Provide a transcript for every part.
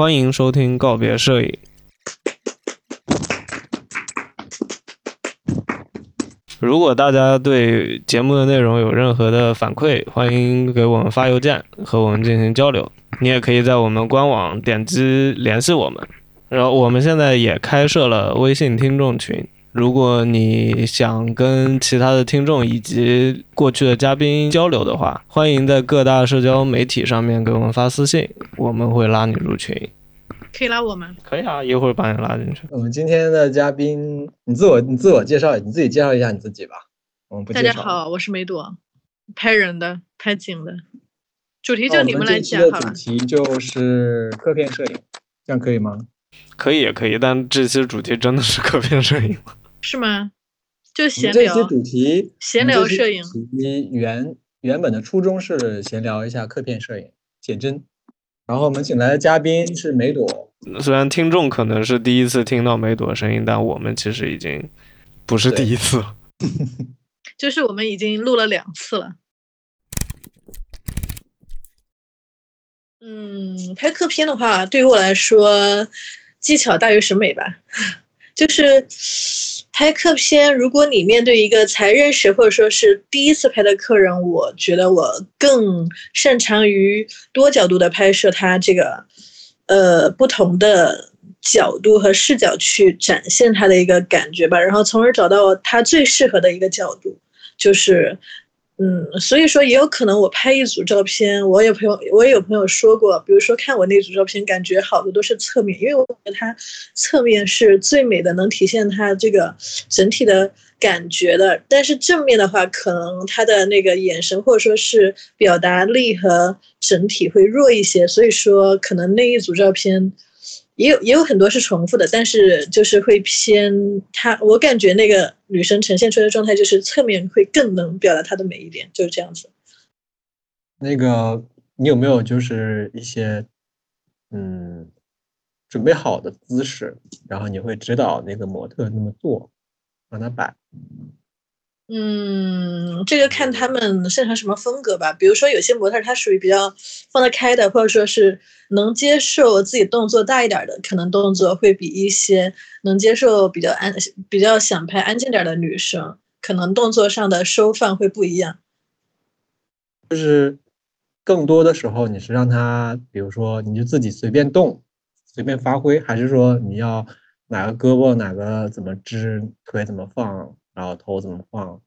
欢迎收听告别摄影。如果大家对节目的内容有任何的反馈，欢迎给我们发邮件和我们进行交流。你也可以在我们官网点击联系我们。然后我们现在也开设了微信听众群，如果你想跟其他的听众以及过去的嘉宾交流的话，欢迎在各大社交媒体上面给我们发私信，我们会拉你入群。可以拉我吗？可以啊，一会儿把你拉进去。我们今天的嘉宾，你自我你自我介绍，你自己介绍一下你自己吧。我们不大家好，我是梅朵，拍人的，拍景的，主题就你们来讲好了。主题就是刻片摄影，这样可以吗？可以也可以，但这期主题真的是刻片摄影吗？是吗？就闲聊。这期主题闲聊摄影。你原原本的初衷是闲聊一下客片摄影，写真。然后我们请来的嘉宾是梅朵。虽然听众可能是第一次听到梅朵声音，但我们其实已经不是第一次了。就是我们已经录了两次了。嗯，拍客片的话，对于我来说，技巧大于审美吧。就是拍客片，如果你面对一个才认识或者说是第一次拍的客人，我觉得我更擅长于多角度的拍摄，他这个呃不同的角度和视角去展现他的一个感觉吧，然后从而找到他最适合的一个角度，就是。嗯，所以说也有可能我拍一组照片，我有朋友我也有朋友说过，比如说看我那组照片，感觉好的都是侧面，因为我觉得它侧面是最美的，能体现它这个整体的感觉的。但是正面的话，可能他的那个眼神或者说是表达力和整体会弱一些，所以说可能那一组照片。也有也有很多是重复的，但是就是会偏他，我感觉那个女生呈现出来的状态就是侧面会更能表达她的美一点，就是这样子。那个你有没有就是一些嗯准备好的姿势，然后你会指导那个模特那么做，让他摆。嗯，这个看他们擅长什么风格吧。比如说，有些模特他属于比较放得开的，或者说是能接受自己动作大一点的，可能动作会比一些能接受比较安、比较想拍安静点的女生，可能动作上的收放会不一样。就是更多的时候，你是让他，比如说，你就自己随便动，随便发挥，还是说你要哪个胳膊哪个怎么支，腿怎么放？然后头怎么放？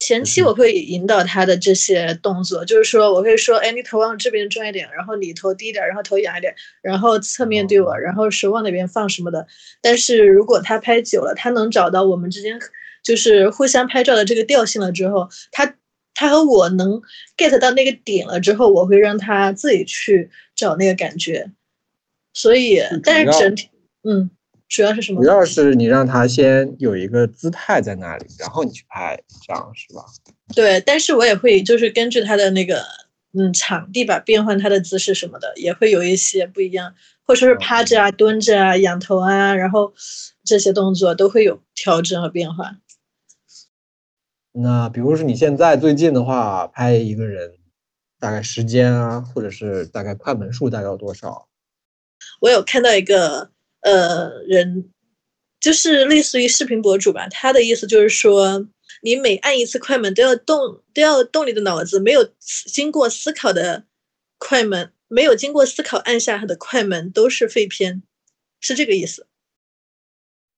前期我会引导他的这些动作，就是说我会说，哎，你头往这边转一点，然后你头低一点，然后头仰一点，然后侧面对我，然后手往哪边放什么的。但是如果他拍久了，他能找到我们之间就是互相拍照的这个调性了之后，他他和我能 get 到那个点了之后，我会让他自己去找那个感觉。所以，但是整体，嗯。主要是什么？主要是你让他先有一个姿态在那里，然后你去拍，这样是吧？对，但是我也会就是根据他的那个嗯场地吧，变换他的姿势什么的，也会有一些不一样，或者说是趴着啊、蹲着啊、仰头啊，然后这些动作都会有调整和变化。那比如说你现在最近的话，拍一个人大概时间啊，或者是大概快门数大概有多少？我有看到一个。呃，人就是类似于视频博主吧，他的意思就是说，你每按一次快门都要动，都要动你的脑子，没有经过思考的快门，没有经过思考按下它的快门都是废片，是这个意思。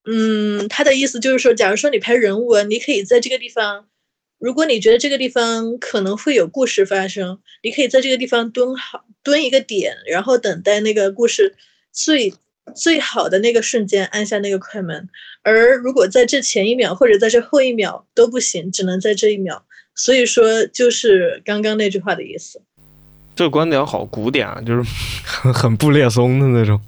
嗯，他的意思就是说，假如说你拍人物，你可以在这个地方，如果你觉得这个地方可能会有故事发生，你可以在这个地方蹲好，蹲一个点，然后等待那个故事最。最好的那个瞬间按下那个快门，而如果在这前一秒或者在这后一秒都不行，只能在这一秒。所以说，就是刚刚那句话的意思。这个观点好古典啊，就是很很布列松的那种。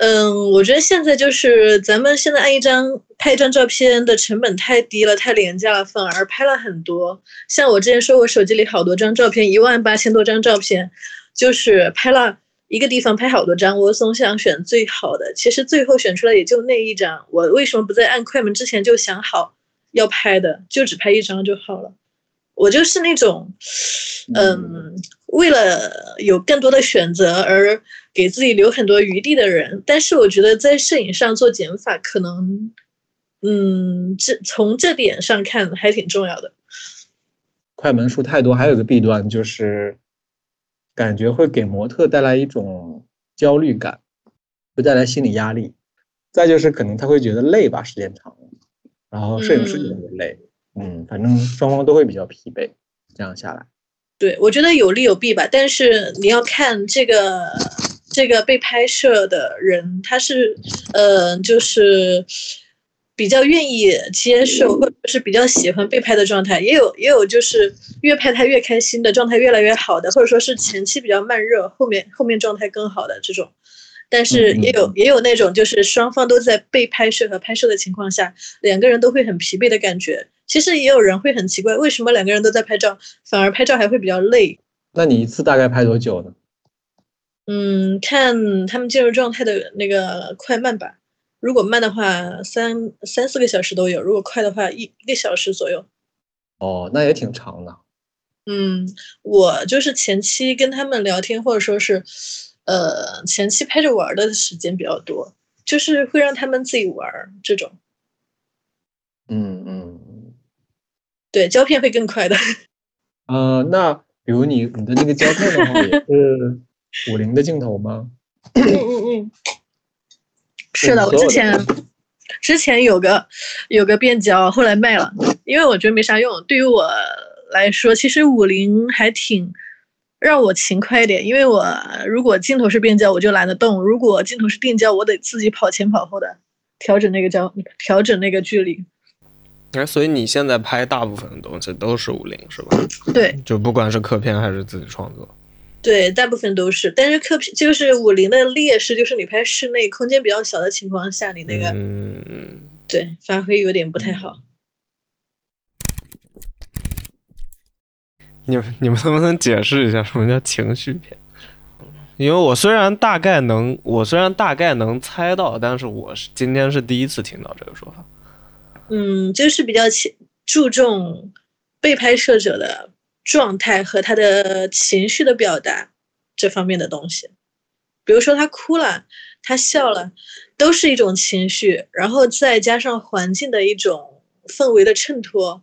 嗯，我觉得现在就是咱们现在按一张拍一张照片的成本太低了，太廉价了，反而拍了很多。像我之前说，我手机里好多张照片，一万八千多张照片，就是拍了。一个地方拍好多张，我总想选最好的。其实最后选出来也就那一张。我为什么不在按快门之前就想好要拍的，就只拍一张就好了？我就是那种，嗯，为了有更多的选择而给自己留很多余地的人。但是我觉得在摄影上做减法，可能，嗯，这从这点上看还挺重要的。快门数太多，还有个弊端就是，感觉会给模特带来一种焦虑感，会带来心理压力。再就是可能他会觉得累吧，时间长了，然后摄影师也会累，嗯，反正双方都会比较疲惫。这样下来，对我觉得有利有弊吧，但是你要看这个这个被拍摄的人，他是呃，就是比较愿意接受，或者是比较喜欢被拍的状态，也有也有就是越拍他越开心的状态越来越好的，或者说是前期比较慢热，后面后面状态更好的这种。但是也有也有那种就是双方都在被拍摄和拍摄的情况下，两个人都会很疲惫的感觉。其实也有人会很奇怪，为什么两个人都在拍照，反而拍照还会比较累？那你一次大概拍多久呢？嗯，看他们进入状态的那个快慢吧。如果慢的话，三三四个小时都有；如果快的话，一一个小时左右。哦，那也挺长的。嗯，我就是前期跟他们聊天，或者说是，呃，前期拍着玩的时间比较多，就是会让他们自己玩这种。嗯嗯，对，胶片会更快的。呃，那比如你你的那个胶片的话，也是五零的镜头吗？嗯嗯嗯，是的，我之前之前有个有个变焦，后来卖了，因为我觉得没啥用。对于我来说，其实五零还挺让我勤快一点，因为我如果镜头是变焦，我就懒得动；如果镜头是定焦，我得自己跑前跑后的调整那个焦，调整那个距离。哎，所以你现在拍大部分的东西都是五零是吧？对，就不管是客片还是自己创作。对，大部分都是，但是客片就是五零的劣势，就是你拍室内空间比较小的情况下，你那个、嗯，对发挥有点不太好。你们你们能不能解释一下什么叫情绪片？因为我虽然大概能，我虽然大概能猜到，但是我是今天是第一次听到这个说法。嗯，就是比较注重被拍摄者的状态和他的情绪的表达这方面的东西。比如说他哭了，他笑了，都是一种情绪，然后再加上环境的一种氛围的衬托。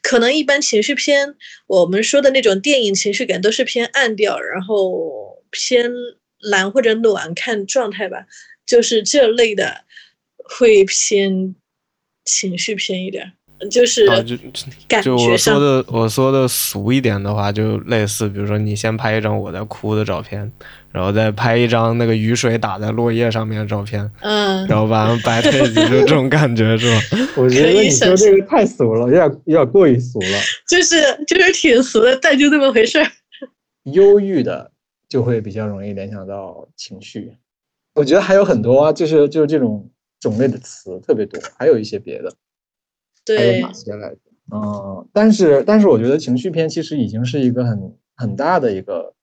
可能一般情绪片，我们说的那种电影情绪感都是偏暗调，然后偏蓝或者暖，看状态吧。就是这类的会偏情绪片一点，就是啊，就 感就我说。的我说的俗一点的话，就类似，比如说你先拍一张我在哭的照片，然后再拍一张那个雨水打在落叶上面的照片，嗯，然后把它们摆在一起，就这种感觉是吧？我觉得你说这个太俗了，有点有点过于俗了。就是就是挺俗的，但就这么回事儿。忧郁的就会比较容易联想到情绪。我觉得还有很多啊，就是就是这种种类的词特别多，还有一些别的，还有对哪些来着？嗯，但是但是我觉得情绪片其实已经是一个很很大的一个，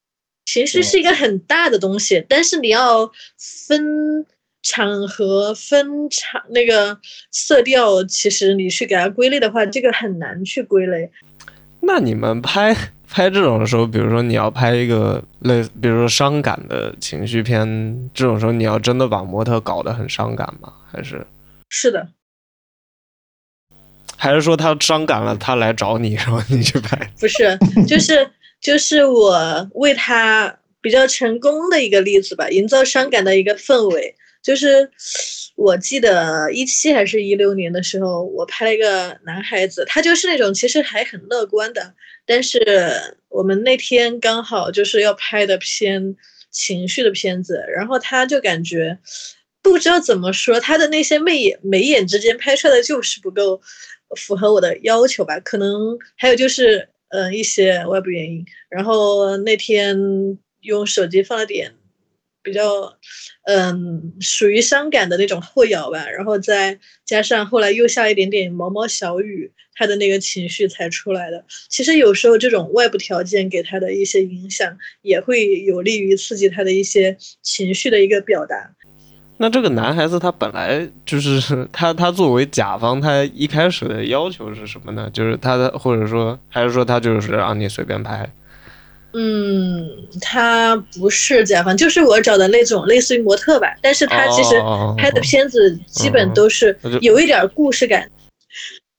情绪是一个很大的东西，但是你要分场合、分场那个色调，其实你去给它归类的话，这个很难去归类。那你们拍 拍这种的时候，比如说你要拍一个类似，比如说伤感的情绪片，这种时候你要真的把模特搞得很伤感吗？还是是的，还是说他伤感了，他来找你，然后你去拍？不是，就是就是我为他比较成功的一个例子吧，营造伤感的一个氛围。就是我记得一七还是一六年的时候，我拍了一个男孩子，他就是那种其实还很乐观的，但是我们那天刚好就是要拍的偏情绪的片子，然后他就感觉不知道怎么说，他的那些眉眼眉眼之间拍出来的就是不够符合我的要求吧，可能还有就是呃一些外部原因，然后那天用手机放了点比较嗯属于伤感的那种后摇吧，然后再加上后来又下一点点毛毛小雨，他的那个情绪才出来的。其实有时候这种外部条件给他的一些影响，也会有利于刺激他的一些情绪的一个表达。那这个男孩子他本来就是 他，他作为甲方，他一开始的要求是什么呢？就是他的，或者说还是说他就是让你随便拍？嗯，他不是甲方，就是我找的那种类似于模特吧，但是他其实拍的片子基本都是有一点故事感。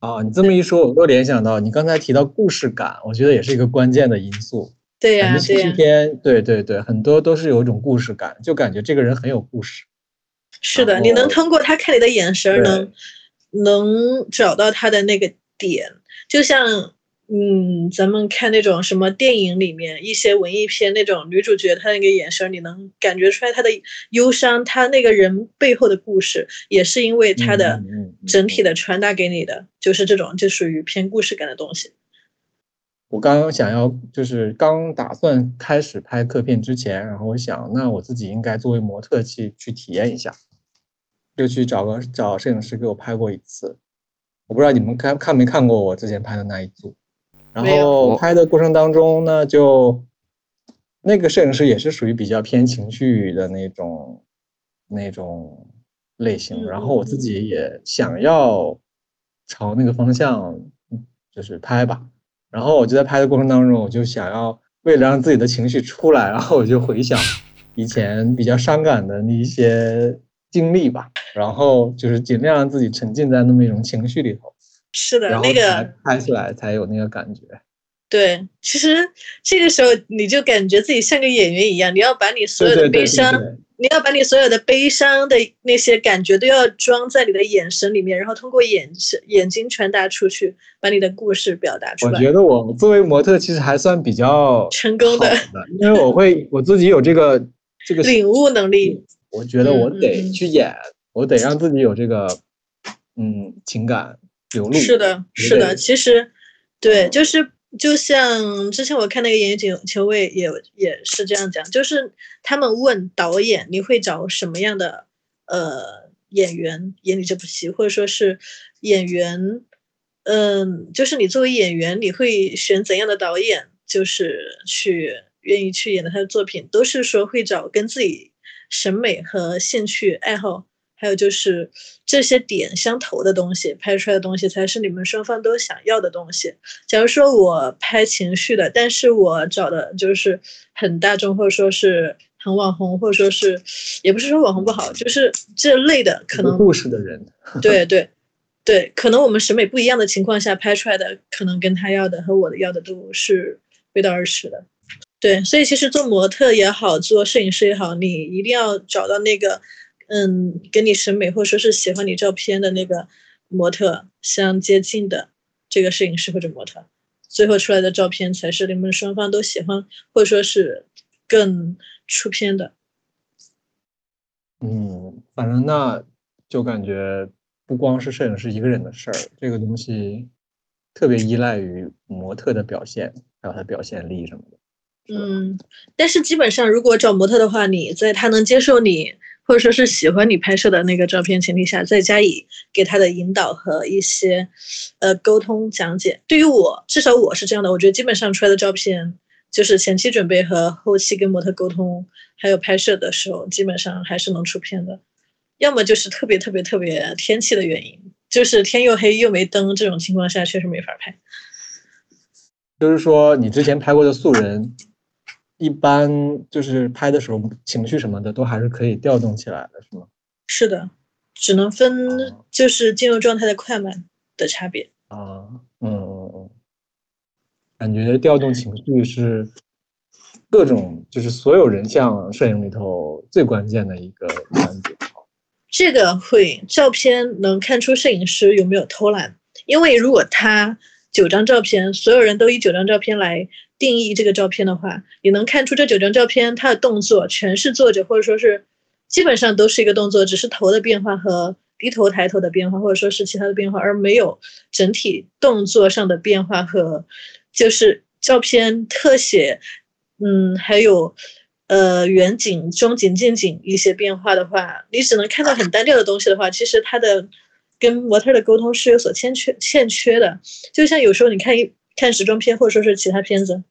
啊，你这么一说，我又联想到你刚才提到故事感，我觉得也是一个关键的因素。对呀，对呀。片，对对对，很多都是有一种故事感，就感觉这个人很有故事。是的，你能通过他看你的眼神，能能找到他的那个点，就像。嗯，咱们看那种什么电影里面一些文艺片，那种女主角她那个眼神，你能感觉出来她的忧伤，她那个人背后的故事，也是因为她的整体的传达给你的，就是这种就属于偏故事感的东西。我刚刚想要，就是刚打算开始拍客片之前，然后我想，那我自己应该作为模特去去体验一下，就去找个找摄影师给我拍过一次。我不知道你们看看没看过我之前拍的那一组。然后拍的过程当中呢，就那个摄影师也是属于比较偏情绪的那种那种类型。然后我自己也想要朝那个方向就是拍吧。然后我就在拍的过程当中，我就想要为了让自己的情绪出来，然后我就回想以前比较伤感的那一些经历吧。然后就是尽量让自己沉浸在那么一种情绪里头。是的，那个拍出来才有那个感觉。对，其实这个时候你就感觉自己像个演员一样，你要把你所有的悲伤，你要把你所有的悲伤的那些感觉都要装在你的眼神里面，然后通过眼神、眼睛传达出去，把你的故事表达出来。我觉得我作为模特其实还算比较成功的，因为我会我自己有这个这个领悟能力。我觉得我得去演，我得让自己有这个嗯情感流露。是的，是的，其实，对，就是就像之前我看那个《演员求位》也也是这样讲，就是他们问导演你会找什么样的呃演员演你这部戏，或者说是演员，嗯，就是你作为演员你会选怎样的导演，就是去愿意去演的他的作品，都是说会找跟自己审美和兴趣爱好。还有就是这些点相投的东西，拍出来的东西才是你们双方都想要的东西。假如说我拍情绪的，但是我找的就是很大众，或者说是很网红，或者说是也不是说网红不好，就是这类的可能故事的人。对对对，可能我们审美不一样的情况下拍出来的，可能跟他要的和我的要的都是背道而驰的。对，所以其实做模特也好，做摄影师也好，你一定要找到那个。嗯，跟你审美或者说是喜欢你照片的那个模特相接近的这个摄影师或者模特，最后出来的照片才是你们双方都喜欢或者说是更出片的。嗯，反正那就感觉不光是摄影师一个人的事儿，这个东西特别依赖于模特的表现，还有他表现力什么的。嗯，但是基本上如果找模特的话，你在他能接受你。或者说是喜欢你拍摄的那个照片前提下，再加以给他的引导和一些呃沟通讲解。对于我，至少我是这样的，我觉得基本上出来的照片，就是前期准备和后期跟模特沟通，还有拍摄的时候，基本上还是能出片的。要么就是特别特别特别天气的原因，就是天又黑又没灯这种情况下，确实没法拍。就是说，你之前拍过的素人。一般就是拍的时候，情绪什么的都还是可以调动起来的，是吗？是的，只能分就是进入状态的快慢的差别。啊，嗯嗯嗯，感觉调动情绪是各种就是所有人像摄影里头最关键的一个环节。这个会照片能看出摄影师有没有偷懒，因为如果他九张照片，所有人都以九张照片来。定义这个照片的话，你能看出这九张照片，它的动作全是坐着，或者说是基本上都是一个动作，只是头的变化和低头抬头的变化，或者说是其他的变化，而没有整体动作上的变化和就是照片特写，嗯，还有呃远景、中景、近景一些变化的话，你只能看到很单调的东西的话，其实它的跟模特的沟通是有所欠缺欠缺的。就像有时候你看一看时装片，或者说是其他片子。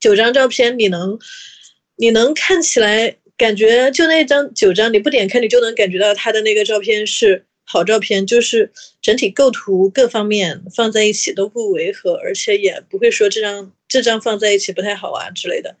九张照片，你能，你能看起来感觉就那张九张，你不点开你就能感觉到他的那个照片是好照片，就是整体构图各方面放在一起都不违和，而且也不会说这张这张放在一起不太好啊之类的。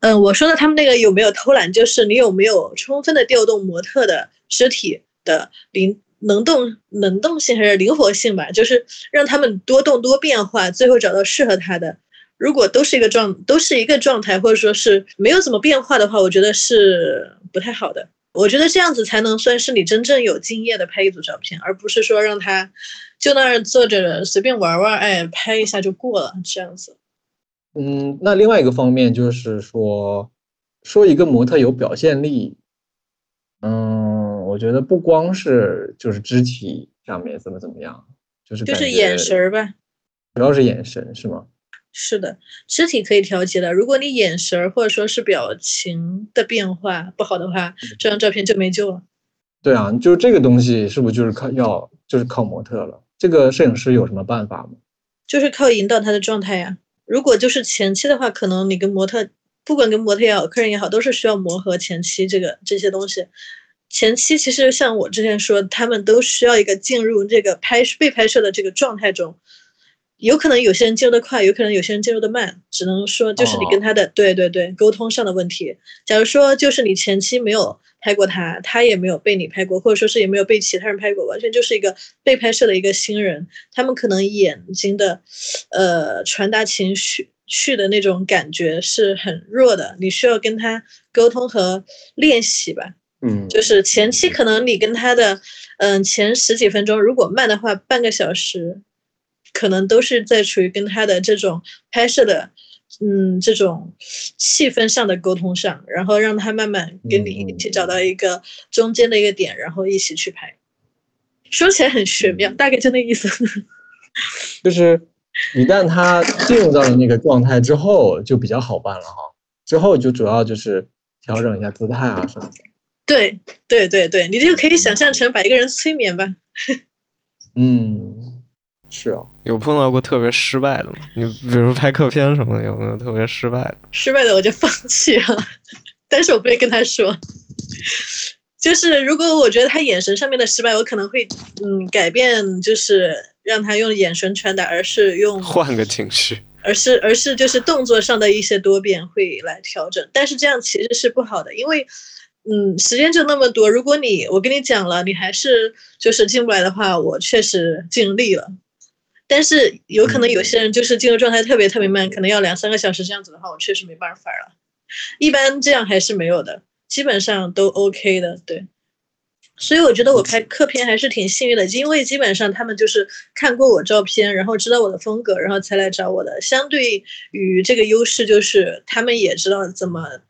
嗯，我说的他们那个有没有偷懒，就是你有没有充分的调动模特的肢体的灵能动能动性还是灵活性吧，就是让他们多动多变化，最后找到适合他的。如果都是一个状都是一个状态，或者说是没有怎么变化的话，我觉得是不太好的。我觉得这样子才能算是你真正有敬业的拍一组照片，而不是说让他就那儿坐着随便玩玩，哎，拍一下就过了这样子。嗯，那另外一个方面就是说，说一个模特有表现力，嗯，我觉得不光是就是肢体上面怎么怎么样，就是就是眼神儿吧，主要是眼神是吗？是的，肢体可以调节的。如果你眼神儿或者说是表情的变化不好的话，这张照片就没救了。对啊，就这个东西是不是就是靠要就是靠模特了？这个摄影师有什么办法吗？就是靠引导他的状态呀。如果就是前期的话，可能你跟模特，不管跟模特也好，客人也好，都是需要磨合前期这个这些东西。前期其实像我之前说，他们都需要一个进入这个拍被拍摄的这个状态中。有可能有些人进入的快，有可能有些人进入的慢，只能说就是你跟他的对对对沟通上的问题。假如说就是你前期没有拍过他，他也没有被你拍过，或者说是也没有被其他人拍过，完全就是一个被拍摄的一个新人，他们可能眼睛的，呃，传达情绪绪的那种感觉是很弱的，你需要跟他沟通和练习吧。嗯，就是前期可能你跟他的，嗯，前十几分钟，如果慢的话，半个小时。可能都是在处于跟他的这种拍摄的，嗯，这种气氛上的沟通上，然后让他慢慢跟你一起找到一个中间的一个点，然后一起去拍。说起来很玄妙，大概就那意思。就是一旦他进入到了那个状态之后，就比较好办了哈。之后就主要就是调整一下姿态啊什么的。对对对对，你就可以想象成把一个人催眠吧。嗯。是啊，有碰到过特别失败的吗？你比如拍客片什么的，有没有特别失败的？失败的我就放弃了，但是我不会跟他说。就是如果我觉得他眼神上面的失败，我可能会嗯改变，就是让他用眼神传达，而是用换个情绪，而是而是就是动作上的一些多变会来调整。但是这样其实是不好的，因为嗯时间就那么多，如果你我跟你讲了，你还是就是进不来的话，我确实尽力了。但是有可能有些人就是进入状态特别特别慢，可能要两三个小时这样子的话，我确实没办法了。一般这样还是没有的，基本上都 OK 的。对，所以我觉得我拍客片还是挺幸运的，因为基本上他们就是看过我照片，然后知道我的风格，然后才来找我的。相对于这个优势，就是他们也知道怎么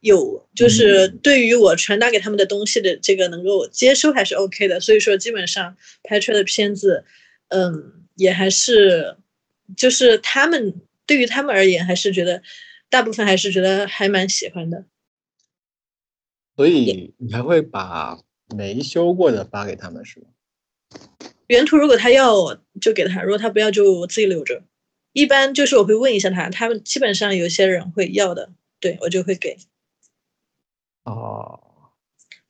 有，就是对于我传达给他们的东西的这个能够接收还是 OK 的。所以说，基本上拍出来的片子，嗯。也还是，就是他们对于他们而言，还是觉得大部分还是觉得还蛮喜欢的。所以你还会把没修过的发给他们，是吗？原图如果他要就给他，如果他不要就我自己留着。一般就是我会问一下他，他们基本上有些人会要的，对我就会给。哦。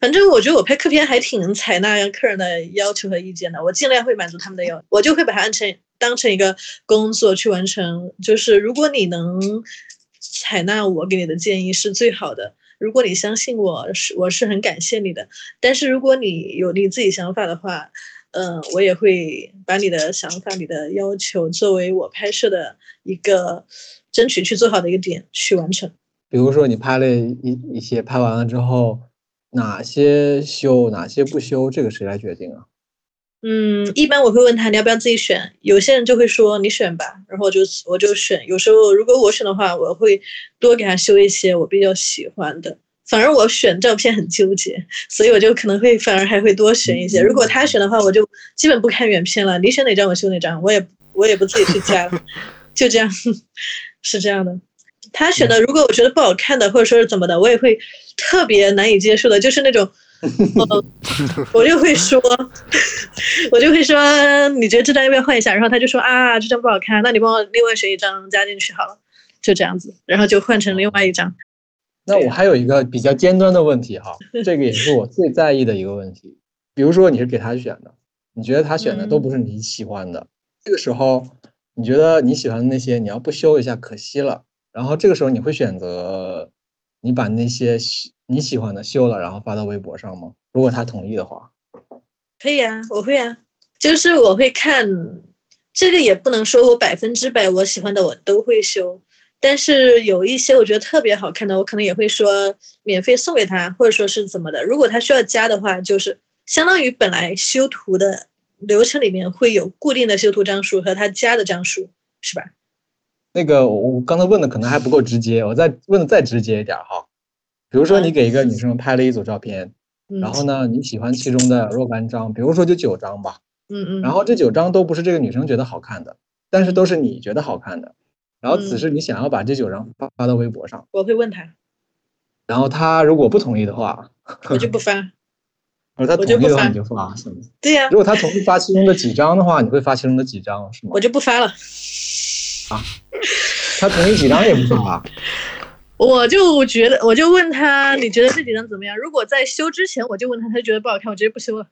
反正我觉得我拍客片还挺能采纳客人的要求和意见的，我尽量会满足他们的要，我就会把它按成当成一个工作去完成。就是如果你能采纳我给你的建议是最好的，如果你相信我是我是很感谢你的。但是如果你有你自己想法的话，嗯，我也会把你的想法、你的要求作为我拍摄的一个争取去做好的一个点去完成。比如说你拍了一一些，拍完了之后。哪些修，哪些不修，这个谁来决定啊？嗯，一般我会问他你要不要自己选，有些人就会说你选吧，然后我就我就选。有时候如果我选的话，我会多给他修一些我比较喜欢的。反而我选照片很纠结，所以我就可能会反而还会多选一些。如果他选的话，我就基本不看原片了，你选哪张我修哪张，我也我也不自己去加了，就这样，是这样的。他选的，如果我觉得不好看的，或者说是怎么的，我也会特别难以接受的，就是那种，我就会说，我就会说，你觉得这张要不要换一下？然后他就说啊，这张不好看，那你帮我另外选一张加进去好了，就这样子，然后就换成另外一张。那我还有一个比较尖端的问题哈，这个也是我最在意的一个问题，比如说你是给他选的，你觉得他选的都不是你喜欢的，这个时候。你觉得你喜欢的那些你要不修一下可惜了，然后这个时候你会选择你把那些你喜欢的修了，然后发到微博上吗？如果他同意的话，可以啊，我会啊，就是我会看这个，也不能说我百分之百我喜欢的我都会修，但是有一些我觉得特别好看的，我可能也会说免费送给他，或者说是怎么的。如果他需要加的话，就是相当于本来修图的流程里面会有固定的修图张数和他加的张数，是吧？那个我我刚才问的可能还不够直接，我再问的再直接一点哈。比如说你给一个女生拍了一组照片，嗯然后呢你喜欢其中的若干张，比如说就九张吧，嗯嗯，然后这九张都不是这个女生觉得好看的，但是都是你觉得好看的，然后此嗯时你想要把这九张发发到微博上，我会问他，然后他如果不同意的话，我就不发。而他我就不发同意的话你就发是吗？对呀、如果他同意发其中的几张的话，你会发其中的几张是吗我？就不发了。他同意几张也不发，我就觉得，我就问他，你觉得这几张怎么样？如果在修之前我就问他，他就觉得不好看，我直接不修了。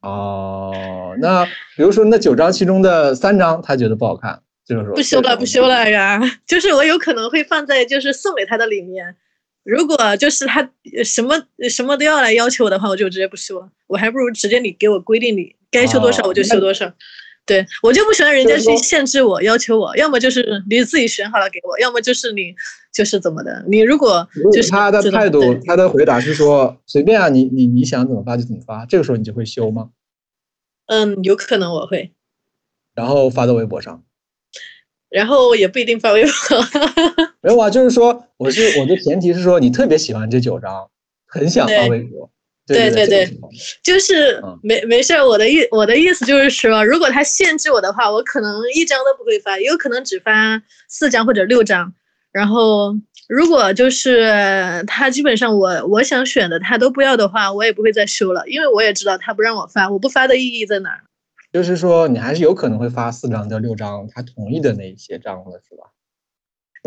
哦，那比如说那九张其中的三张他觉得不好看，就是说不修了，不修了呀。就是我有可能会放在就是送给他的里面。如果就是他呃什么什么都要来要求我的话，我就直接不修了。我还不如直接你给我规定你该修多少哦我就修多少。对我就不喜欢人家去限制我、要求我，要么就是你自己选好了给我，要么就是你就是怎么的。你如果就是他的态度，他的回答是说随便啊，你你你想怎么发就怎么发，这个时候你就会修吗？嗯，有可能我会，然后发到微博上。然后也不一定发微博。没有啊，就是说我是我的前提是说你特别喜欢这九张，很想发微博。对对对就是嗯没没事儿，我的意我的意思就是说，如果他限制我的话，我可能一张都不会发，也有可能只发四张或者六张。然后如果就是他基本上我我想选的他都不要的话，我也不会再修了，因为我也知道他不让我发，我不发的意义在哪儿？就是说你还是有可能会发四张到六张他同意的那一些张的是吧？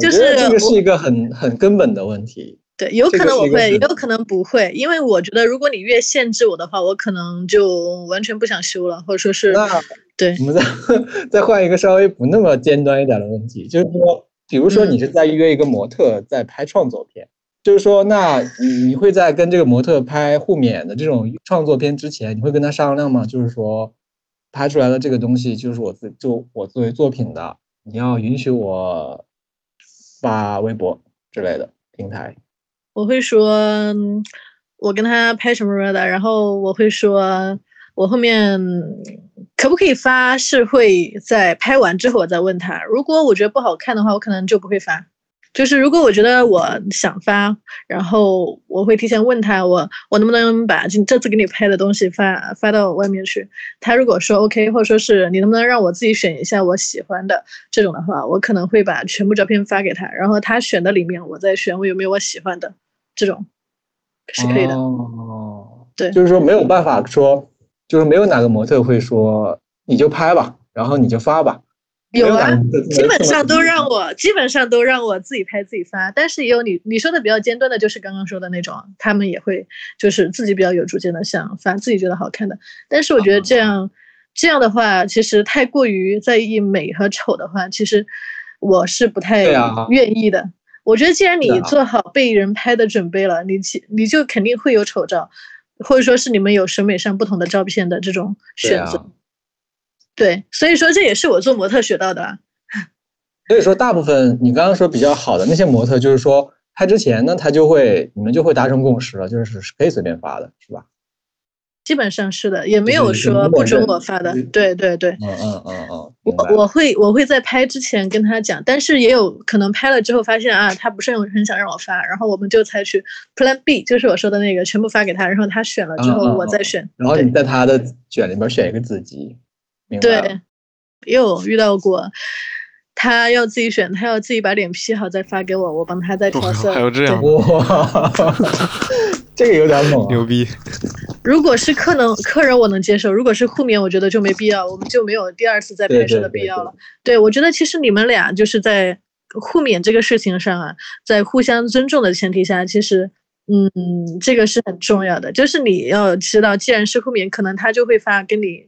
就是这个是一个很很根本的问题。对，有可能我会，也有可能不会，因为我觉得如果你越限制我的话，我可能就完全不想修了，或者说是对我们再再换一个稍微不那么尖端一点的问题，就是说，比如说嗯你是在约一个模特在拍创作片，就是说，那你你会在跟这个模特拍互免的这种创作片之前，你会跟他商量吗？就是说，拍出来的这个东西就是我自就我作为作品的，你要允许我发微博之类的平台。我会说，我跟他拍什么什么的，然后我会说，我后面可不可以发，是会在拍完之后我再问他。如果我觉得不好看的话，我可能就不会发。就是如果我觉得我想发，然后我会提前问他，我我能不能把这这次给你拍的东西发发到外面去。他如果说 OK，或者说是你能不能让我自己选一下我喜欢的这种的话，我可能会把全部照片发给他，然后他选的里面我再选我有没有我喜欢的这种，是可以的。哦，对就是说没有办法说，就是没有哪个模特会说你就拍吧，然后你就发吧。有啊基本上都让我，基本上都让我自己拍自己发，但是也有你你说的比较尖端的，就是刚刚说的那种，他们也会就是自己比较有主见的想发自己觉得好看的，但是我觉得这样、这样的话，其实太过于在意美和丑的话，其实我是不太愿意的。我觉得既然你做好被人拍的准备了，你其你就肯定会有丑照，或者说是你们有审美上不同的照片的这种选择。啊对，所以说这也是我做模特学到的啊。所以说，大部分你刚刚说比较好的那些模特，就是说拍之前呢，他就会你们就会达成共识了，就是是可以随便发的，是吧？基本上是的，也没有说不准我发的嗯。对对对，嗯嗯嗯嗯，我我会我会在拍之前跟他讲，但是也有可能拍了之后发现啊，他不是很很想让我发，然后我们就采取 Plan B，就是我说的那个，全部发给他，然后他选了之后嗯嗯嗯我再选。然后你在他的选里面选一个子集，对，也有遇到过，他要自己选，他要自己把脸 P 好再发给我，我帮他再调色。还有这样哇，这个有点猛、啊。牛逼！如果是客能客人我能接受，如果是互免，我觉得就没必要，我们就没有第二次再拍摄的对对对必要了。对我觉得其实你们俩就是在互免这个事情上啊，在互相尊重的前提下，其实嗯，这个是很重要的。就是你要知道，既然是互免，可能他就会发跟你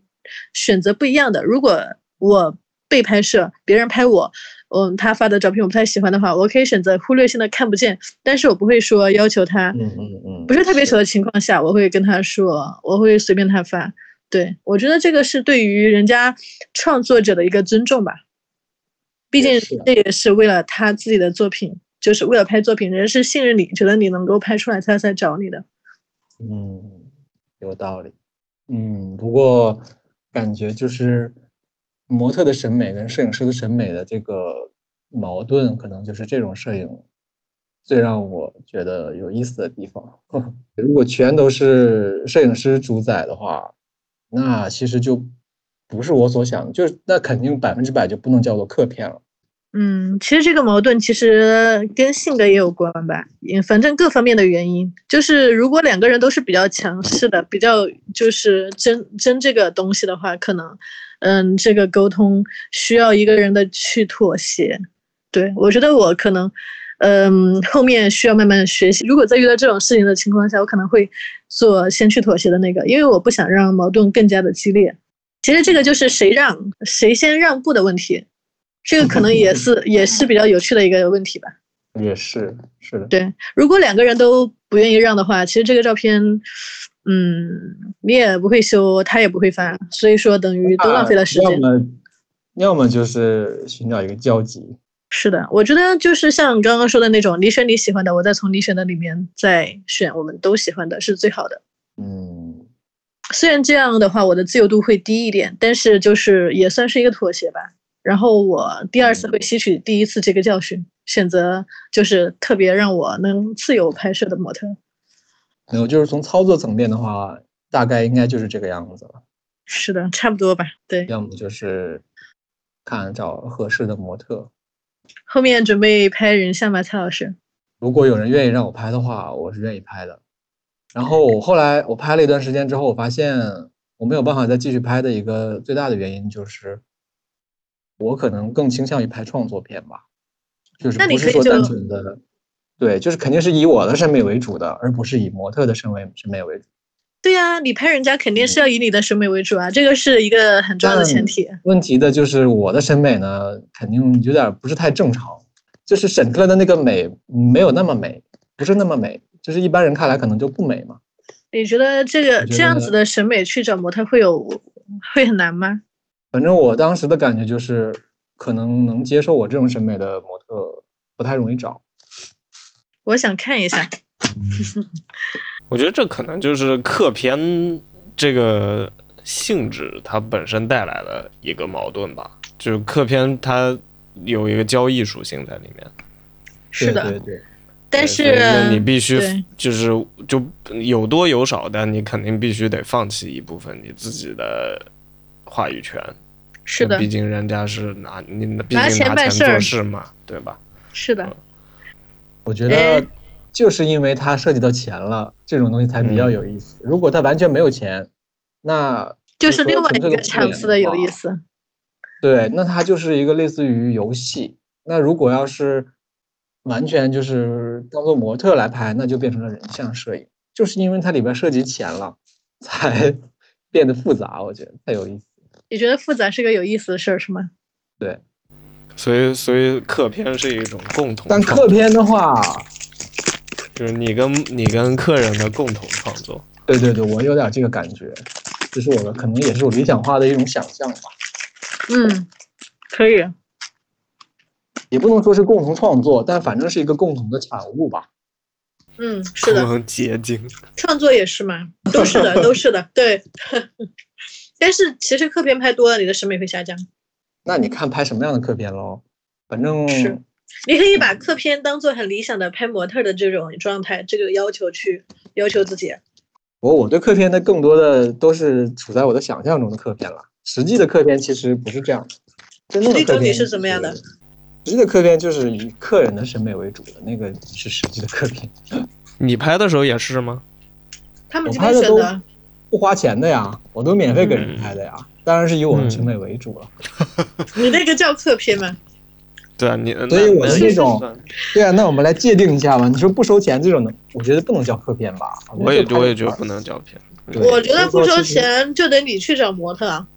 选择不一样的。如果我被拍摄，别人拍我，嗯，他发的照片我不太喜欢的话，我可以选择忽略性的看不见，但是我不会说要求他，嗯嗯嗯，不是特别丑的情况下，我会跟他说，我会随便他发。对我觉得这个是对于人家创作者的一个尊重吧，毕竟这也是为了他自己的作品，就是为了拍作品，人是信任你，觉得你能够拍出来，他才找你的。嗯，有道理。嗯，不过感觉就是模特的审美跟摄影师的审美的这个矛盾，可能就是这种摄影最让我觉得有意思的地方。如果全都是摄影师主宰的话，那其实就不是我所想，就是那肯定百分之百就不能叫做客片了。嗯，其实这个矛盾其实跟性格也有关吧，也反正各方面的原因，就是如果两个人都是比较强势的，比较就是争争这个东西的话，可能，嗯，这个沟通需要一个人的去妥协。对我觉得我可能，嗯，后面需要慢慢学习。如果在遇到这种事情的情况下，我可能会做先去妥协的那个，因为我不想让矛盾更加的激烈。其实这个就是谁让谁先让步的问题。这个可能也是也是比较有趣的一个问题吧。也是，是的，对，如果两个人都不愿意让的话，其实这个照片，嗯，你也不会修，他也不会翻，所以说等于都浪费了时间。要么，要么就是寻找一个交集。是的，我觉得就是像刚刚说的那种，你选你喜欢的，我再从你选的里面再选我们都喜欢的，是最好的。嗯，虽然这样的话，我的自由度会低一点，但是就是也算是一个妥协吧。然后我第二次会吸取第一次这个教训，选择就是特别让我能自由拍摄的模特。没有，就是从操作层面的话，大概应该就是这个样子了。是的，差不多吧。对，要么就是看找合适的模特。后面准备拍人像吗，蔡老师？如果有人愿意让我拍的话，我是愿意拍的。然后我后来我拍了一段时间之后，我发现我没有办法再继续拍的一个最大的原因就是，我可能更倾向于拍创作片吧，就是不是说单纯的，对，就是肯定是以我的审美为主的，而不是以模特的审美审美为主。对呀、你拍人家肯定是要以你的审美为主啊，这个是一个很重要的前提。问题的就是我的审美呢，肯定有点不是太正常，就是审出来的那个美没有那么美，不是那么美，就是一般人看来可能就不美嘛。你觉得这个得这样子的审美去找模特会有会很难吗？反正我当时的感觉就是，可能能接受我这种审美的模特不太容易找。我想看一下。我觉得这可能就是客片这个性质它本身带来的一个矛盾吧，就是客片它有一个交易属性在里面，是的，对对对，但是那你必须就是就有多有少，但你肯定必须得放弃一部分你自己的话语权。是的毕，竟人家是拿你毕拿竟拿钱做事嘛，对吧？是的，我觉哎得就是因为它涉及到钱了，这种东西才比较有意思。如果它完全没有钱，那就是另外一个纯粹的场次的有意思。思。对，那它就是一个类似于游戏。那如果要是完全就是当做模特来拍，那就变成了人像摄影。就是因为它里边涉及钱了，才变得复杂。我觉得太有意思。你觉得复杂是个有意思的事儿是吗？对，所以所以客片是一种共同但创客片的话，就是你跟你跟客人的共同创作。对对对，我有点这个感觉，这是我的可能也是我理想化的一种想象吧。嗯，可以。也不能说是共同创作，但反正是一个共同的产物吧。嗯，是的，共同结晶。创作也是嘛，都是的，都是的，对。但是其实客片拍多了，你的审美会下降。那你看拍什么样的客片喽？反正是你可以把客片当做很理想的拍模特的这种状态，这个要求去要求自己。我我对客片的更多的都是处在我的想象中的客片了，实际的客片其实不是这样的。真正的客片是什么样的？实际的客片就是以客人的审美为主的，那个是实际的客片。你拍的时候也是吗？他们拍的都天选的，不花钱的呀，我都免费给人嗯拍的呀，当然是以我的审美为主了。你那个叫客片吗？对啊，你所以我那是这种对啊，那我们来界定一下吧。你说不收钱这种的，我觉得不能叫客片吧？我也我也觉得不能叫片。我觉得不收钱就得你去找模特啊。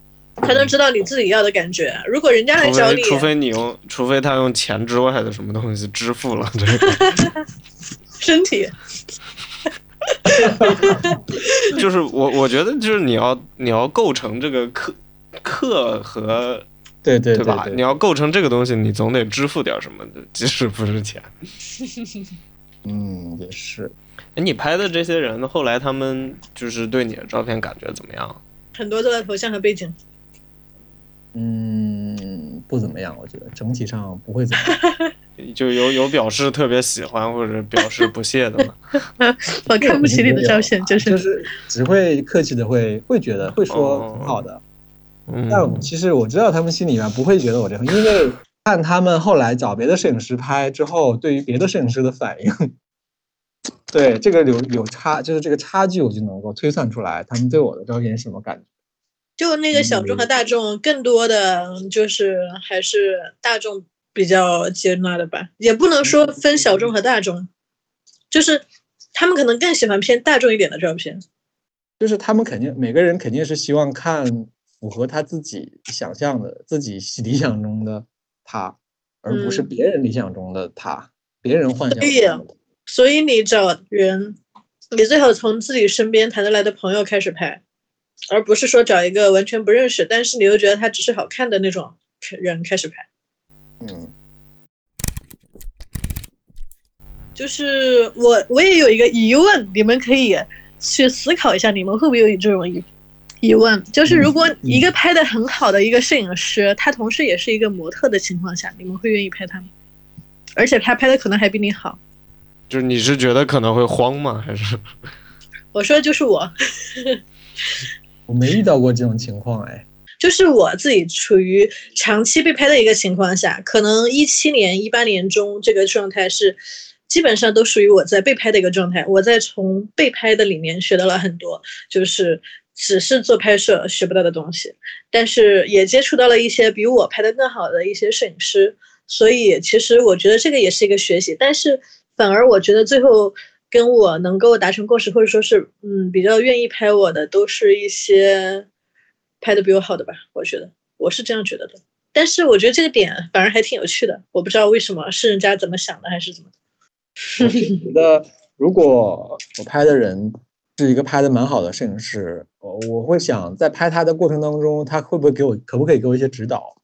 才能知道你自己要的感觉。如果人家来找你，非除非你用，除非他用钱之外的什么东西支付了这个，身体，就是我我觉得就是你要你要构成这个课课和对对对吧？对你要构成这个东西，你总得支付点什么的，即使不是钱。嗯，也是。哎，你拍的这些人后来他们就是对你的照片感觉怎么样？很多都在头像和背景。嗯，不怎么样，我觉得整体上不会怎么样。就有有表示特别喜欢或者表示不屑的吗？我看不起你的照片，就是就是是只会客气的会会觉得会说挺好的，嗯，但其实我知道他们心里面不会觉得我这样，因为看他们后来找别的摄影师拍之后，对于别的摄影师的反应，对这个有有差，就是这个差距，我就能够推算出来他们对我的照片是什么感觉。就那个小众和大众，更多的就是还是大众比较接纳的吧，也不能说分小众和大众，就是他们可能更喜欢偏大众一点的照片。就是他们肯定每个人肯定是希望看符合他自己想象的、自己理想中的他，而不是嗯别人理想中的他，别人幻想对呀中的。所以你找人，你最好从自己身边谈得来的朋友开始拍，而不是说找一个完全不认识，但是你又觉得他只是好看的那种人开始拍。嗯，就是我我也有一个疑问，你们可以去思考一下，你们会不会有这种疑疑问？就是如果一个拍的很好的一个摄影师，他同时也是一个模特的情况下，你们会愿意拍他吗？而且他拍的可能还比你好。就是你是觉得可能会慌吗？还是 我说的就是我，我没遇到过这种情况，哎，就是我自己处于长期被拍的一个情况下，可能一七年、一八年中这个状态是基本上都属于我在被拍的一个状态。我在从被拍的里面学到了很多，就是只是做拍摄学不到的东西，但是也接触到了一些比我拍的更好的一些摄影师，所以其实我觉得这个也是一个学习，但是反而我觉得最后。跟我能够达成共识，或者说是嗯比较愿意拍我的，都是一些拍的比我好的吧，我觉得我是这样觉得的。但是我觉得这个点反而还挺有趣的，我不知道为什么是人家怎么想的，还是怎么。我是觉得如果我拍的人是一个拍的蛮好的摄影师，我我会想在拍他的过程当中，他会不会给我，可不可以给我一些指导？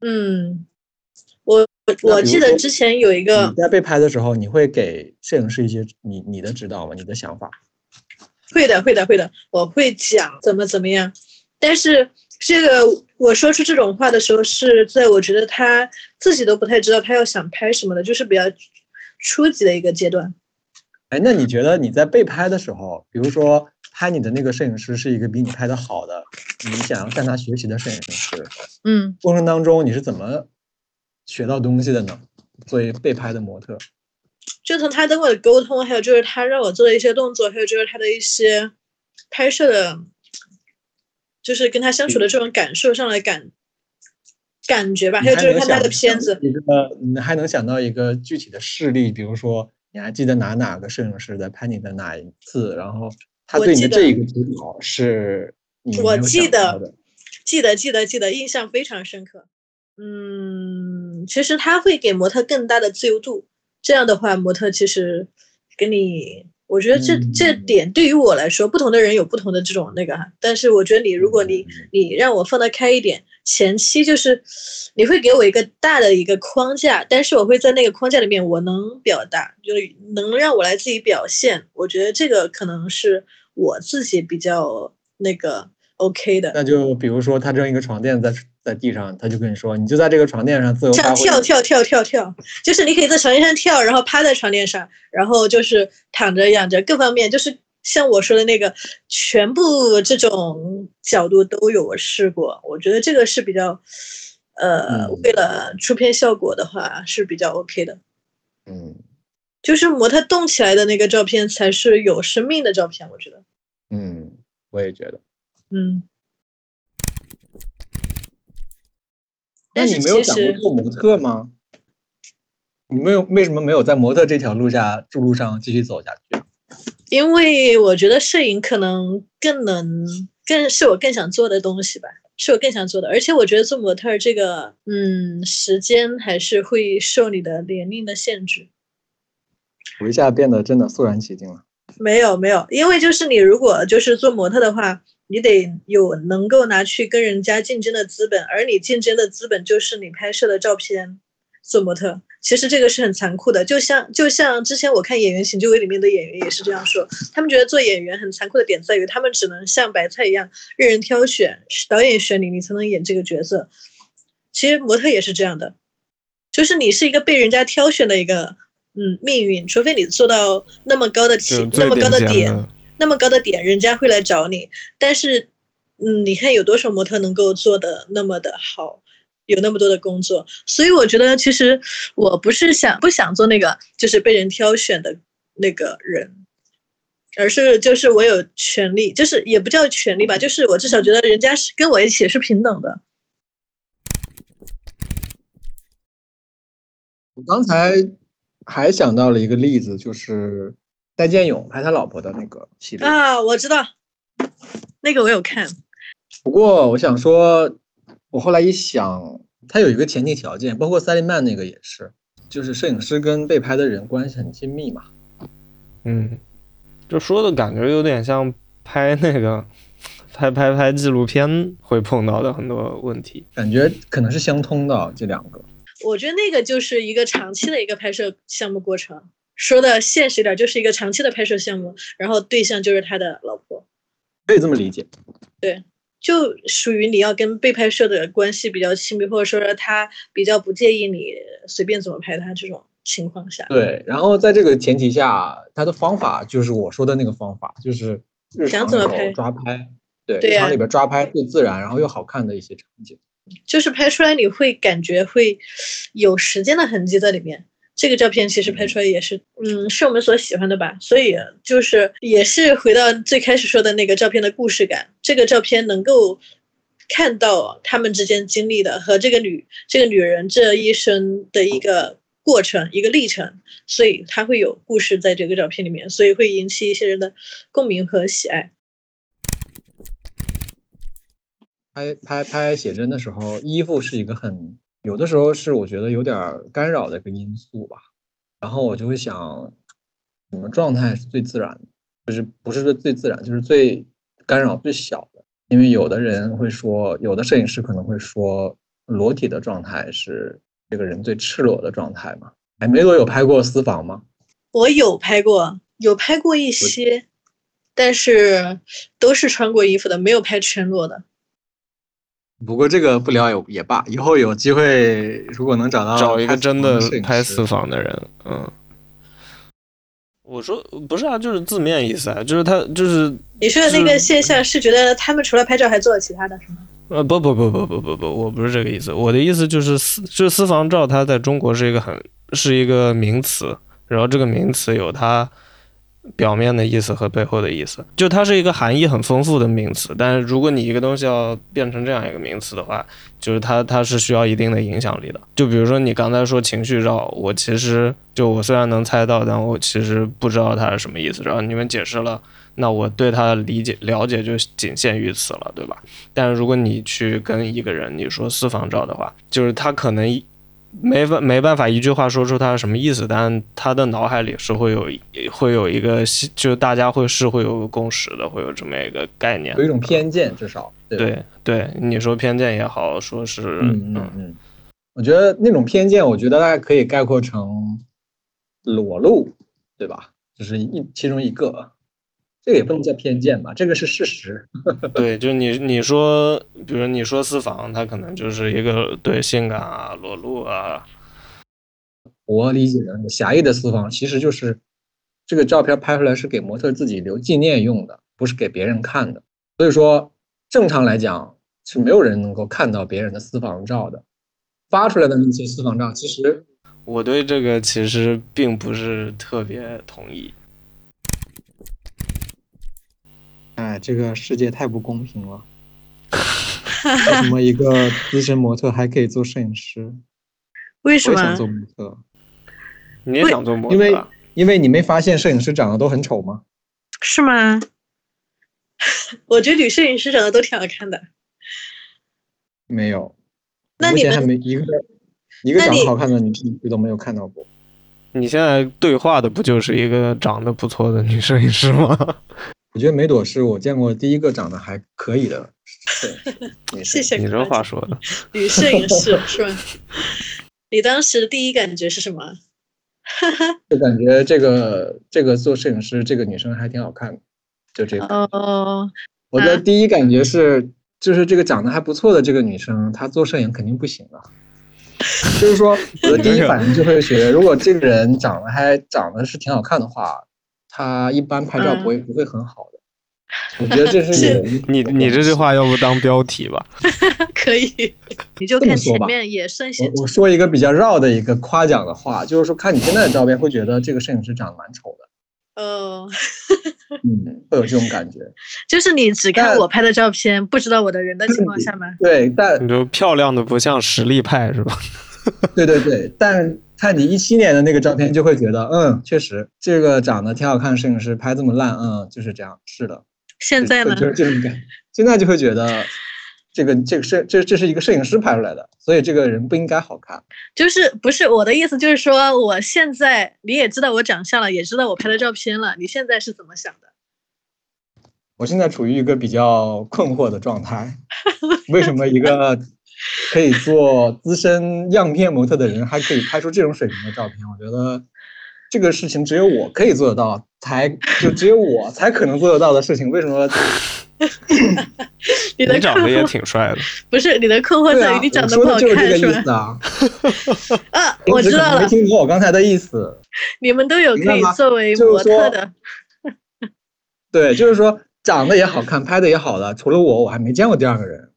嗯，我那我记得之前有一个你在被拍的时候，你会给摄影师一些你你的指导吗？你的想法？会的，会的，会的，我会讲怎么怎么样。但是这个我说出这种话的时候，是在我觉得他自己都不太知道他要想拍什么的，就是比较初级的一个阶段。哎，那你觉得你在被拍的时候，比如说拍你的那个摄影师是一个比你拍的好的，你想要向他学习的摄影师，嗯，过程当中你是怎么学到东西的呢？作为被拍的模特，就从他跟我的沟通，还有就是他让我做的一些动作，还有就是他的一些拍摄的，就是跟他相处的这种感受上来感感觉吧，还有就是看他的片子。一个你还能想到一个具体的事例，比如说你还记得哪哪个摄影师在拍你的哪一次，然后他对你的这一个指导是你我记得。记得记得记得，印象非常深刻。嗯，其实他会给模特更大的自由度，这样的话，模特其实跟你，我觉得这、这嗯点对于我来说，不同的人有不同的这种那个哈。但是我觉得你，如果你你让我放得开一点，前期就是你会给我一个大的一个框架，但是我会在那个框架里面，我能表达，就是能让我来自己表现。我觉得这个可能是我自己比较那个 OK 的。那就比如说他扔一个床垫在在地上，他就跟你说，你就在这个床垫上自由这样发挥。跳跳跳跳跳，就是你可以在床垫上跳，然后趴在床垫上，然后就是躺着、仰着，各方面就是像我说的那个，全部这种角度都有我试过。我觉得这个是比较，呃，嗯为了出片效果的话是比较 OK 的。嗯就是模特动起来的那个照片才是有生命的照片，我觉得。嗯，我也觉得。嗯。那但是你没有想过做模特吗？你没有为什么没有在模特这条路下路上继续走下去？因为我觉得摄影可能更能更是我更想做的东西吧，是我更想做的。而且我觉得做模特儿这个，嗯，时间还是会受你的年龄的限制。我一下变得真的肃然起敬了。没有没有，因为就是你如果就是做模特的话，你得有能够拿去跟人家竞争的资本，而你竞争的资本就是你拍摄的照片。做模特，其实这个是很残酷的，就像就像之前我看《演员请就位》里面的演员也是这样说，他们觉得做演员很残酷的点在于，他们只能像白菜一样任人挑选，导演选你，你才能演这个角色。其实模特也是这样的，就是你是一个被人家挑选的一个嗯命运，除非你做到那么高的起那么高的点，那么高的点，人家会来找你。但是嗯，你看有多少模特能够做的那么的好？有那么多的工作，所以我觉得其实我不是想不想做那个就是被人挑选的那个人，而是就是我有权利，就是也不叫权利吧，就是我至少觉得人家是跟我一起是平等的。我刚才还想到了一个例子，就是戴建勇拍他老婆的那个系列啊，我知道那个我有看，不过我想说。我后来一想，他有一个前提条件，包括塞利曼那个也是，就是摄影师跟被拍的人关系很亲密嘛。嗯，就说的感觉有点像拍那个拍拍拍纪录片会碰到的很多问题，感觉可能是相通的这两个。我觉得那个就是一个长期的一个拍摄项目过程，说的现实点，就是一个长期的拍摄项目，然后对象就是他的老婆，可以这么理解。对。就属于你要跟被拍摄的关系比较亲密，或者说他比较不介意你随便怎么拍他这种情况下。对，然后在这个前提下，他的方法就是我说的那个方法，就是日常里抓拍，对，日常里边抓拍最自然，然后又好看的一些场景，就是拍出来你会感觉会有时间的痕迹在里面。这个照片其实拍出来也是，嗯，是我们所喜欢的吧。所以就是也是回到最开始说的那个照片的故事感。这个照片能够看到他们之间经历的和这个女这个女人这一生的一个过程一个历程，所以它会有故事在这个照片里面，所以会引起一些人的共鸣和喜爱。拍拍拍写真的时候，衣服是一个很。有的时候是我觉得有点干扰的一个因素吧，然后我就会想，什么状态是最自然的？就是不是最自然，就是最干扰最小的。因为有的人会说，有的摄影师可能会说，裸体的状态是这个人最赤裸的状态嘛。哎，梅朵有拍过私房吗？我有拍过，有拍过一些，但是都是穿过衣服的，没有拍全裸的。不过这个不聊也也罢，以后有机会如果能找到找一个真的拍私房的人，嗯，我说不是啊，就是字面意思啊，就是他就是你说的那个现象是觉得他们除了拍照还做了其他的，是吗？呃，不不不不不不不，我不是这个意思，我的意思就是私就是私房照，它在中国是一个很是一个名词，然后这个名词有它。表面的意思和背后的意思，就它是一个含义很丰富的名词。但是如果你一个东西要变成这样一个名词的话，就是它它是需要一定的影响力的。就比如说你刚才说情绪照，我其实就我虽然能猜到，但我其实不知道它是什么意思。然后你们解释了，那我对它的理解了解就仅限于此了，对吧？但是如果你去跟一个人你说私房照的话，就是他可能。没办没办法一句话说出他是什么意思，但他的脑海里是会有会有一个，就大家会是会有个共识的，会有这么一个概念，有一种偏见，至少对对，你说偏见也好，说是嗯嗯嗯，我觉得那种偏见，我觉得大概可以概括成裸露，对吧？就是一其中一个。这个也不能叫偏见吧，这个是事实。对，就你你说，比如你说私房，它可能就是一个对性感啊、裸露啊。我理解的狭义的私房，其实就是这个照片拍出来是给模特自己留纪念用的，不是给别人看的。所以说，正常来讲是没有人能够看到别人的私房照的。发出来的那些私房照，其实我对这个其实并不是特别同意。哎，这个世界太不公平了！为什么一个资深模特还可以做摄影师？为什么？想做模特？你也想做模特？因为因为你没发现摄影师长得都很丑吗？是吗？我觉得女摄影师长得都挺好看的。没有，那你们目前还没一个一个长得好看的女摄影师都没有看到过。你现在对话的不就是一个长得不错的女摄影师吗？我觉得梅朵是我见过第一个长得还可以的摄影师女生。谢谢你这话说的，女摄影师是吧？你当时第一感觉是什么？就感觉这个这个做摄影师这个女生还挺好看的，就这个。哦，我的啊第一感觉是，就是这个长得还不错的这个女生，她做摄影肯定不行啊。就是说，我的 第一反应就会觉得，如果这个人长得还长得是挺好看的话，他一般拍照不会不会很好的。我觉得这是你你你这句话要不当标题吧？可以，你就看前面也顺显我我说一个比较绕的一个夸奖的话，就是说看你现在的照片，会觉得这个摄影师长得蛮丑的，哦，嗯，会有这种感觉。就是你只看我拍的照片，不知道我的人的情况下吗？对，但你就漂亮的不像实力派是吧？对对对，但看你一七年的那个照片，就会觉得，嗯，确实这个长得挺好看的摄影师拍这么烂，嗯，就是这样，是的。现在呢？就是这种感，现在就会觉得这个这个摄这这是一个摄影师拍出来的，所以这个人不应该好看。就是不是我的意思，就是说我现在你也知道我长相了，也知道我拍的照片了，你现在是怎么想的？我现在处于一个比较困惑的状态，为什么一个可以做资深样片模特的人，还可以拍出这种水平的照片？我觉得这个事情只有我可以做得到，才就只有我才可能做得到的事情。为什么？你的你长得也挺帅的，不是你的困惑在于你，长得不好的就是这个意看是吧？思啊。啊，我知道了听懂我刚才的意思。你们都有可以作为模特的。对，就是说长得也好看，拍的也好的，除了我，我还没见过第二个人。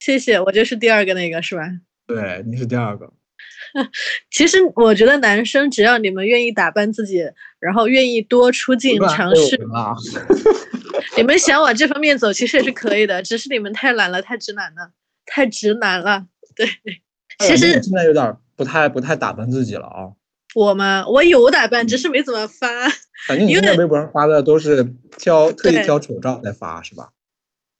谢谢，我就是第二个那个是吧？对，你是第二个。其实我觉得男生只要你们愿意打扮自己，然后愿意多出镜尝试，你们想往这方面走，其实也是可以的，只是你们太懒了，太直男了，太直男了。对，其哎实你现在有点不太不太打扮自己了啊。我吗，我有打扮，只是没怎么发。反正你现在微博上发的都是挑特意挑丑照来发，是吧？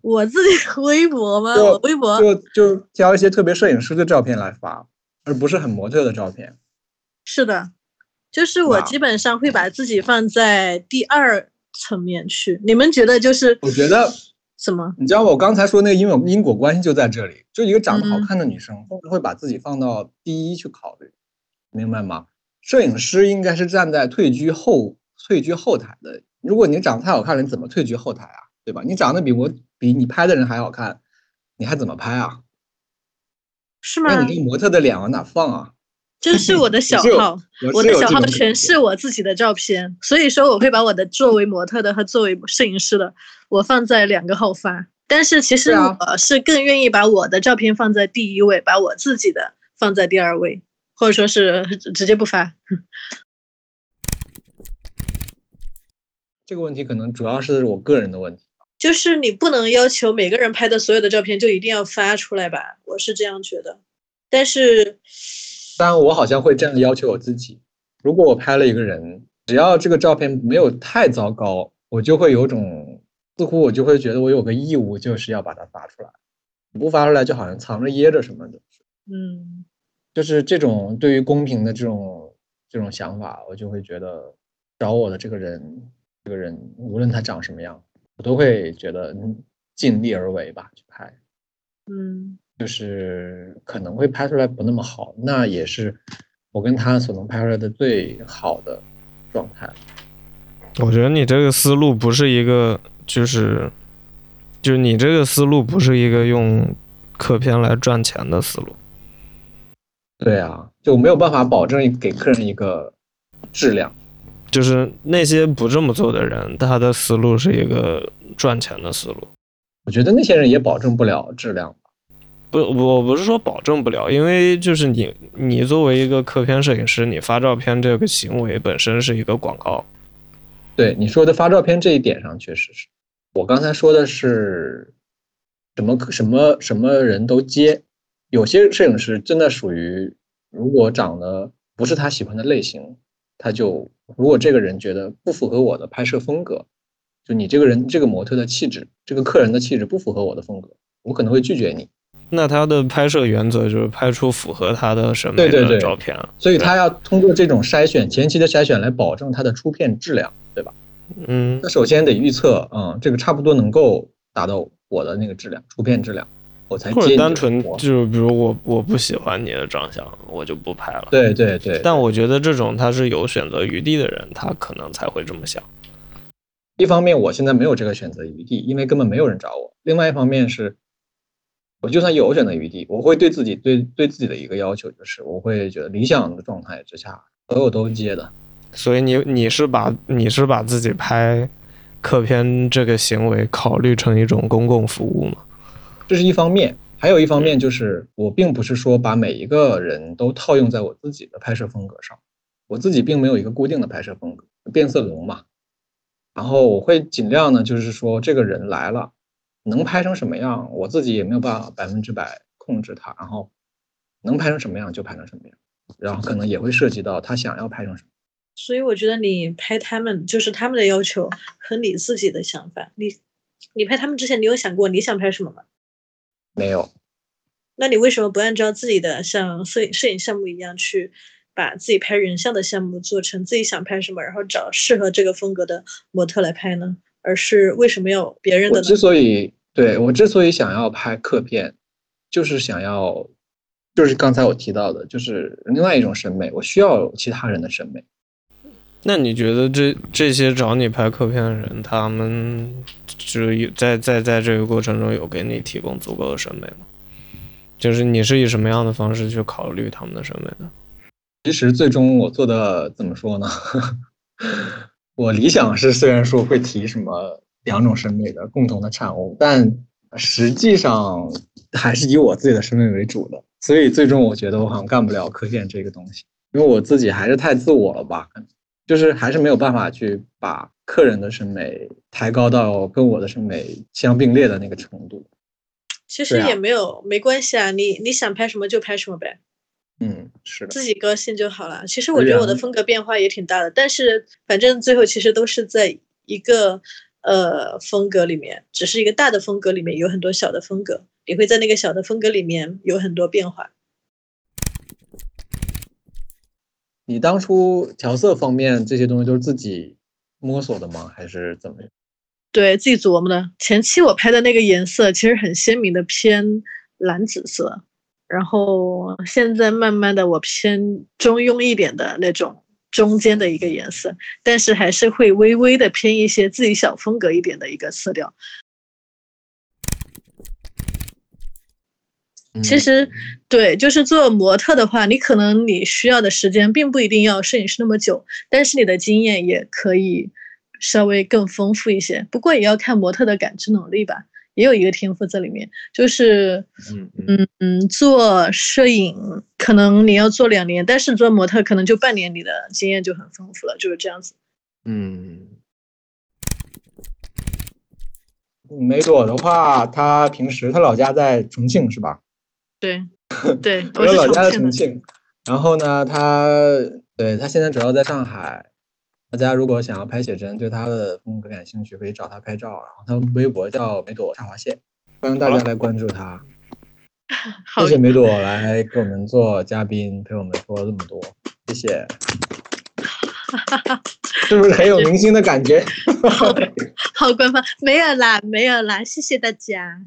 我自己微博吗？我微博就就挑一些特别摄影师的照片来发，而不是很模特的照片。是的，就是我基本上会把自己放在第二层面去。你们觉得就是我觉得，什么？你知道我刚才说那个因果因果关系就在这里，就一个长得好嗯看的女生，会不会把自己放到第一去考虑，明白吗？摄影师应该是站在退居后退居后台的。如果你长得太好看了，你怎么退居后台啊？对吧？你长得比我比你拍的人还好看，你还怎么拍啊？是吗那？你这个模特的脸往哪放啊？这是我的小号，我我的小号全是我自己的照片，所以说我会把我的作为模特的和作为摄影师的，我放在两个号发。但是其实我是更愿意把我的照片放在第一位，把我自己的放在第二位，或者说是直直接不发。这个问题可能主要是我个人的问题。就是你不能要求每个人拍的所有的照片就一定要发出来吧，我是这样觉得。但是，但，我好像会这样要求我自己。如果我拍了一个人，只要这个照片没有太糟糕，我就会有种似乎我就会觉得我有个义务，就是要把它发出来。不发出来，就好像藏着掖着什么的。嗯，就是这种对于公平的这种这种想法，我就会觉得找我的这个人，这个人无论他长什么样，我都会觉得嗯尽力而为吧，去拍。嗯，就是可能会拍出来不那么好，那也是我跟他所能拍出来的最好的状态。我觉得你这个思路不是一个，就是，就是你这个思路不是一个用客片来赚钱的思路。对啊，就没有办法保证给客人一个质量。就是那些不这么做的人，他的思路是一个赚钱的思路。我觉得那些人也保证不了质量。不，我不是说保证不了，因为就是你，你作为一个客片摄影师，你发照片这个行为本身是一个广告。对你说的发照片这一点上，确实是我刚才说的是什么什么什么人都接，有些摄影师真的属于，如果长得不是他喜欢的类型，他就如果这个人觉得不符合我的拍摄风格，就你这个人这个模特的气质，这个客人的气质不符合我的风格，我可能会拒绝你。那他的拍摄原则就是拍出符合他的审美的对对对照片，所以他要通过这种筛选，前期的筛选来保证他的出片质量，对吧？嗯那首先得预测，嗯，这个差不多能够达到我的那个质量，出片质量，我才或者单纯就是比如我我不喜欢你的长相，我就不拍了。对对对，但我觉得这种他是有选择余地的人，他可能才会这么想。一方面我现在没有这个选择余地，因为根本没有人找我；另外一方面是，我就算有选择余地，我会对自己对对自己的一个要求就是，我会觉得理想的状态之下，所有都接的。所以你你是把你是把自己拍客片这个行为考虑成一种公共服务吗？这是一方面，还有一方面就是我并不是说把每一个人都套用在我自己的拍摄风格上，我自己并没有一个固定的拍摄风格，变色龙嘛。然后我会尽量呢，就是说这个人来了，能拍成什么样，我自己也没有办法百分之百控制他，然后能拍成什么样就拍成什么样，然后可能也会涉及到他想要拍成什么。所以我觉得你拍他们就是他们的要求和你自己的想法。你你拍他们之前，你有想过你想拍什么吗？没有，那你为什么不按照自己的像摄影摄影项目一样去把自己拍人像的项目做成自己想拍什么，然后找适合这个风格的模特来拍呢？而是为什么要别人的呢我之？所以对我之所以想要拍客片，就是想要，就是刚才我提到的，就是另外一种审美，我需要其他人的审美。那你觉得这这些找你拍客片的人，他们就是有在在在这个过程中有给你提供足够的审美吗？就是你是以什么样的方式去考虑他们的审美的？其实最终我做的怎么说呢？我理想是虽然说会提什么两种审美的共同的产物，但实际上还是以我自己的审美为主的。所以最终我觉得我好像干不了客片这个东西，因为我自己还是太自我了吧，就是还是没有办法去把客人的审美抬高到跟我的审美相并列的那个程度。其实也没有、没关系啊，你你想拍什么就拍什么呗。嗯，是的，自己高兴就好了。其实我觉得我的风格变化也挺大的，但是反正最后其实都是在一个呃风格里面，只是一个大的风格里面有很多小的风格，你会在那个小的风格里面有很多变化。你当初调色方面这些东西都是自己摸索的吗？还是怎么样？对自己琢磨的。前期我拍的那个颜色其实很鲜明的偏蓝紫色，然后现在慢慢的我偏中庸一点的那种中间的一个颜色，但是还是会微微的偏一些自己小风格一点的一个色调。其实，对，就是做模特的话，你可能你需要的时间并不一定要摄影师那么久，但是你的经验也可以稍微更丰富一些。不过也要看模特的感知能力吧，也有一个天赋在里面。就是，嗯嗯嗯，做摄影可能你要做两年，但是做模特可能就半年，你的经验就很丰富了，就是这样子。嗯，梅朵的话，她平时她老家在重庆是吧？对，对，我老家在重庆的。重庆，然后呢，他对他现在主要在上海。大家如果想要拍写真，对他的风格感兴趣，可以找他拍照。然后他微博叫梅朵下划线，欢迎大家来关注他。谢谢梅朵来给我们做嘉宾，陪我们说了这么多，谢谢。是不是很有明星的感觉？好好官方，没有啦，没有啦，谢谢大家。